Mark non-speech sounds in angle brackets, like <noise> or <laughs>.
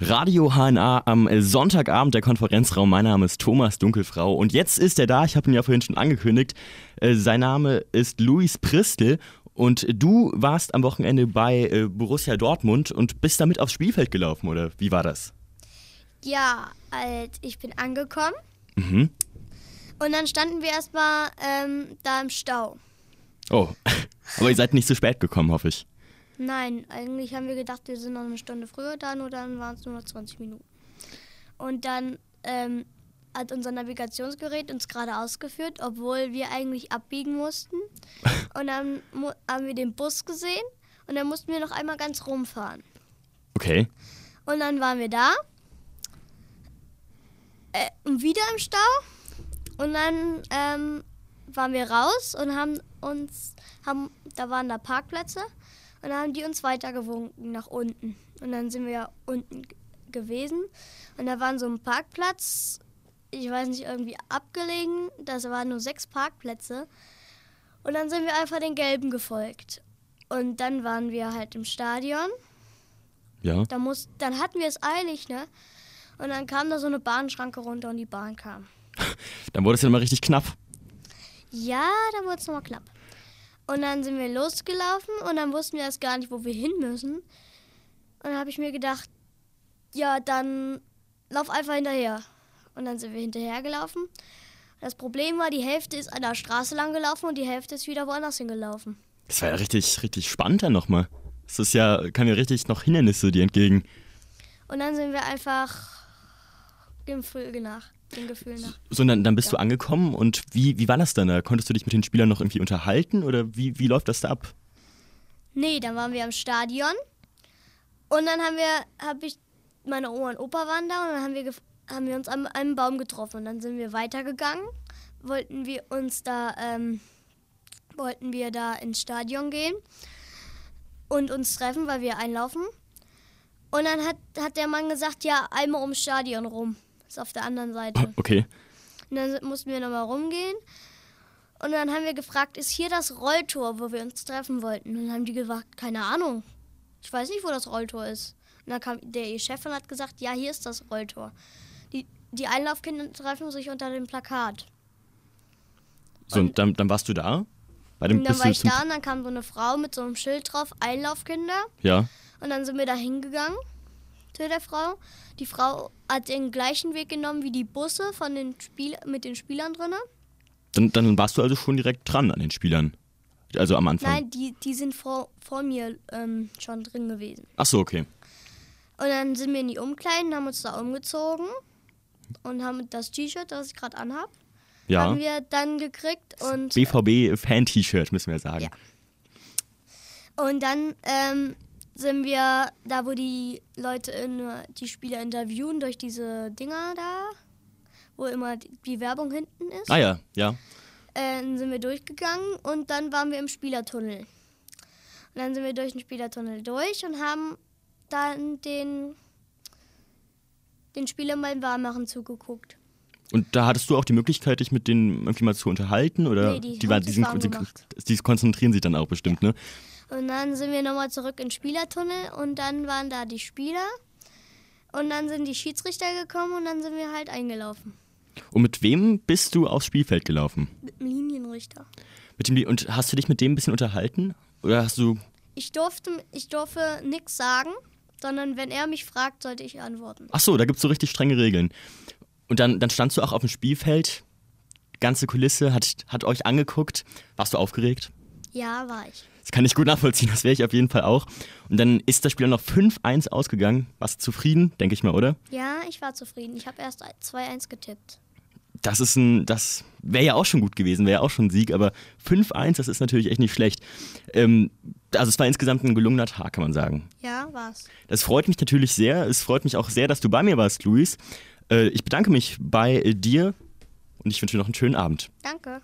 Radio HNA am Sonntagabend der Konferenzraum. Mein Name ist Thomas Dunkelfrau und jetzt ist er da. Ich habe ihn ja vorhin schon angekündigt. Äh, sein Name ist Luis Pristel und du warst am Wochenende bei äh, Borussia Dortmund und bist damit aufs Spielfeld gelaufen, oder wie war das? Ja, halt, ich bin angekommen Mhm. und dann standen wir erstmal ähm, da im Stau. Oh, <laughs> aber ihr seid nicht zu spät gekommen, hoffe ich. Nein, eigentlich haben wir gedacht, wir sind noch eine Stunde früher da, nur dann waren es nur noch 20 Minuten. Und dann ähm, hat unser Navigationsgerät uns gerade ausgeführt, obwohl wir eigentlich abbiegen mussten. <laughs> Und dann haben wir den Bus gesehen und dann mussten wir noch einmal ganz rumfahren. Okay. Und dann waren wir da. Äh, und wieder im Stau. Und dann ähm, waren wir raus und haben uns, haben, da waren da Parkplätze. Und dann haben die uns weitergewunken nach unten. Und dann sind wir unten gewesen. Und da war so ein Parkplatz, ich weiß nicht, irgendwie abgelegen. Das waren nur sechs Parkplätze. Und dann sind wir einfach den gelben gefolgt. Und dann waren wir halt im Stadion. Ja. Da muss, dann hatten wir es eilig, ne? Und dann kam da so eine Bahnschranke runter und die Bahn kam. <laughs> Dann wurde es ja mal richtig knapp. Ja, dann wurde es nochmal knapp. Und dann sind wir losgelaufen und dann wussten wir erst gar nicht, wo wir hin müssen. Und dann habe ich mir gedacht, ja, dann lauf einfach hinterher. Und dann sind wir hinterhergelaufen. Das Problem war, die Hälfte ist an der Straße lang gelaufen und die Hälfte ist wieder woanders hingelaufen. Das war ja richtig, richtig spannend dann nochmal. Das ist ja, kann ja richtig noch Hindernisse dir entgegen. Und dann sind wir einfach dem Gefühl nach. Dem Gefühl nach. So, dann, dann bist du angekommen und wie, wie war das dann? da? Konntest du dich mit den Spielern noch irgendwie unterhalten oder wie, wie läuft das da ab? Nee, dann waren wir am Stadion und dann haben wir, habe ich, meine Oma und Opa waren da und dann haben wir, haben wir uns an einem Baum getroffen und dann sind wir weitergegangen, wollten wir uns da, ähm, wollten wir da ins Stadion gehen und uns treffen, weil wir einlaufen. Und dann hat, hat der Mann gesagt, ja, einmal ums Stadion rum. Ist auf der anderen Seite. Okay. Und dann mussten wir nochmal rumgehen. Und dann haben wir gefragt, ist hier das Rolltor, wo wir uns treffen wollten? Und dann haben die gesagt, keine Ahnung. Ich weiß nicht, wo das Rolltor ist. Und dann kam der ihr Chef und hat gesagt, ja, hier ist das Rolltor. Die, die Einlaufkinder treffen sich unter dem Plakat. So, und dann, dann warst du da? Bei dem Und dann war ich da und dann kam so eine Frau mit so einem Schild drauf, Einlaufkinder. Ja. Und dann sind wir da hingegangen zu der Frau. Die Frau hat den gleichen Weg genommen wie die Busse von den Spiel mit den Spielern drinnen. Dann, dann warst du also schon direkt dran an den Spielern. Also am Anfang. Nein, die, die sind vor, vor mir ähm, schon drin gewesen. Ach so, okay. Und dann sind wir in die Umkleiden, haben uns da umgezogen und haben das T-Shirt, das ich gerade anhab, Ja. haben wir dann gekriegt und, BVB-Fan-T-Shirt, müssen wir sagen. Ja. und dann ähm, sind wir da, wo die Leute in, die Spieler interviewen, durch diese Dinger da, wo immer die, Werbung hinten ist. Ah ja, ja. äh, dann sind wir durchgegangen und dann waren wir im Spielertunnel. Und dann sind wir durch den Spielertunnel durch und haben dann den, den Spielern beim Warmmachen zugeguckt. Und da hattest du auch die Möglichkeit, dich mit denen irgendwie mal zu unterhalten? Oder Nee, die die, waren, die, sind, die, die konzentrieren sich dann auch bestimmt, ne? Und dann sind wir nochmal zurück in Spielertunnel und dann waren da die Spieler. Und dann sind die Schiedsrichter gekommen und dann sind wir halt eingelaufen. Und mit wem bist du aufs Spielfeld gelaufen? Mit dem Linienrichter. Mit dem, und hast du dich mit dem ein bisschen unterhalten? Oder hast du. Ich durfte, ich durfte nichts sagen, sondern wenn er mich fragt, sollte ich antworten. Ach so, da gibt es so richtig strenge Regeln. Und dann, dann standst du auch auf dem Spielfeld, ganze Kulisse hat, hat euch angeguckt. Warst du aufgeregt? Ja, war ich. Das kann ich gut nachvollziehen, das wäre ich auf jeden Fall auch. Und dann ist das Spiel noch 5-1 ausgegangen. Warst du zufrieden, denke ich mal, oder? Ja, ich war zufrieden. Ich habe erst 2-1 getippt. Das ist ein, das wäre ja auch schon gut gewesen, wäre ja auch schon ein Sieg, aber 5-1, das ist natürlich echt nicht schlecht. Ähm, also es war insgesamt ein gelungener Tag, kann man sagen. Ja, war's. Das freut mich natürlich sehr. Es freut mich auch sehr, dass du bei mir warst, Luis. Äh, ich bedanke mich bei dir und ich wünsche dir noch einen schönen Abend. Danke.